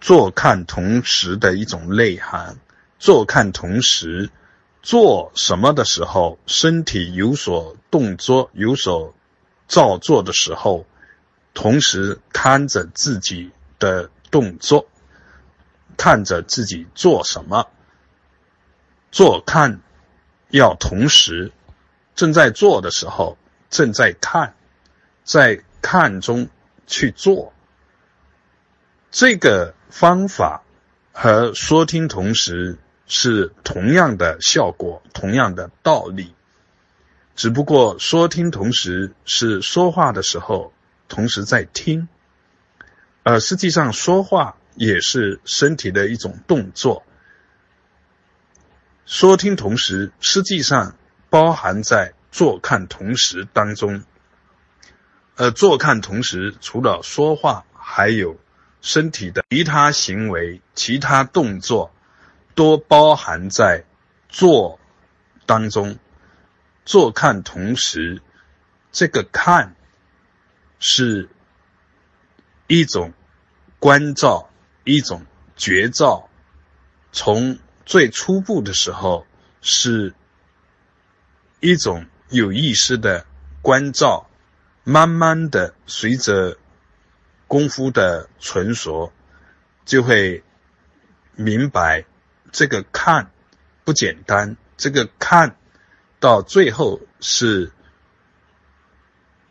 坐看同时的一种内涵。坐看同时，做什么的时候，身体有所动作、有所造作的时候，同时看着自己的动作，看着自己做什么。坐看要同时，正在做的时候，正在看，在看中去做。这个方法和说听同时是同样的效果，同样的道理。只不过说听同时是说话的时候同时在听，而实际上说话也是身体的一种动作。说听同时实际上包含在坐看同时当中。而坐看同时除了说话，还有。身体的其他行为、其他动作，都包含在做当中。坐看同时，这个看是一种关照，一种觉照。从最初步的时候，是一种有意识的关照，慢慢的随着。功夫的纯熟，就会明白这个看不简单。这个看到最后是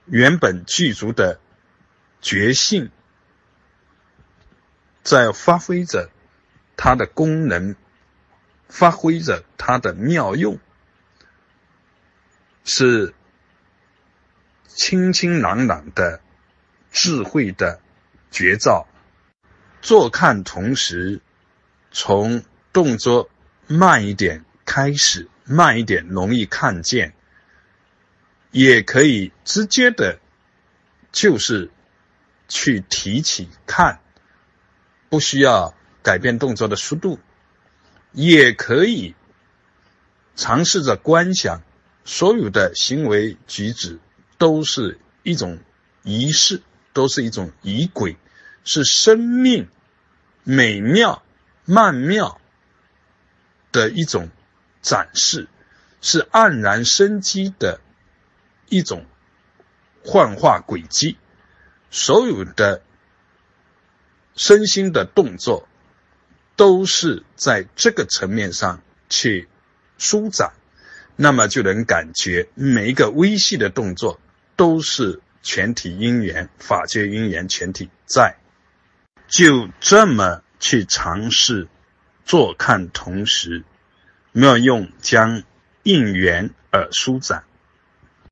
原本具足的觉性，在发挥着它的功能，发挥着它的妙用，是清清朗朗的智慧的。绝招，坐看同时，从动作慢一点开始，慢一点容易看见，也可以直接的，就是去提起看，不需要改变动作的速度，也可以尝试着观想，所有的行为举止都是一种仪式。都是一种仪轨，是生命美妙曼妙的一种展示，是黯然生机的一种幻化轨迹。所有的身心的动作，都是在这个层面上去舒展，那么就能感觉每一个微细的动作都是。全体因缘，法界因缘全体在，就这么去尝试坐看同时，妙用将应缘而舒展。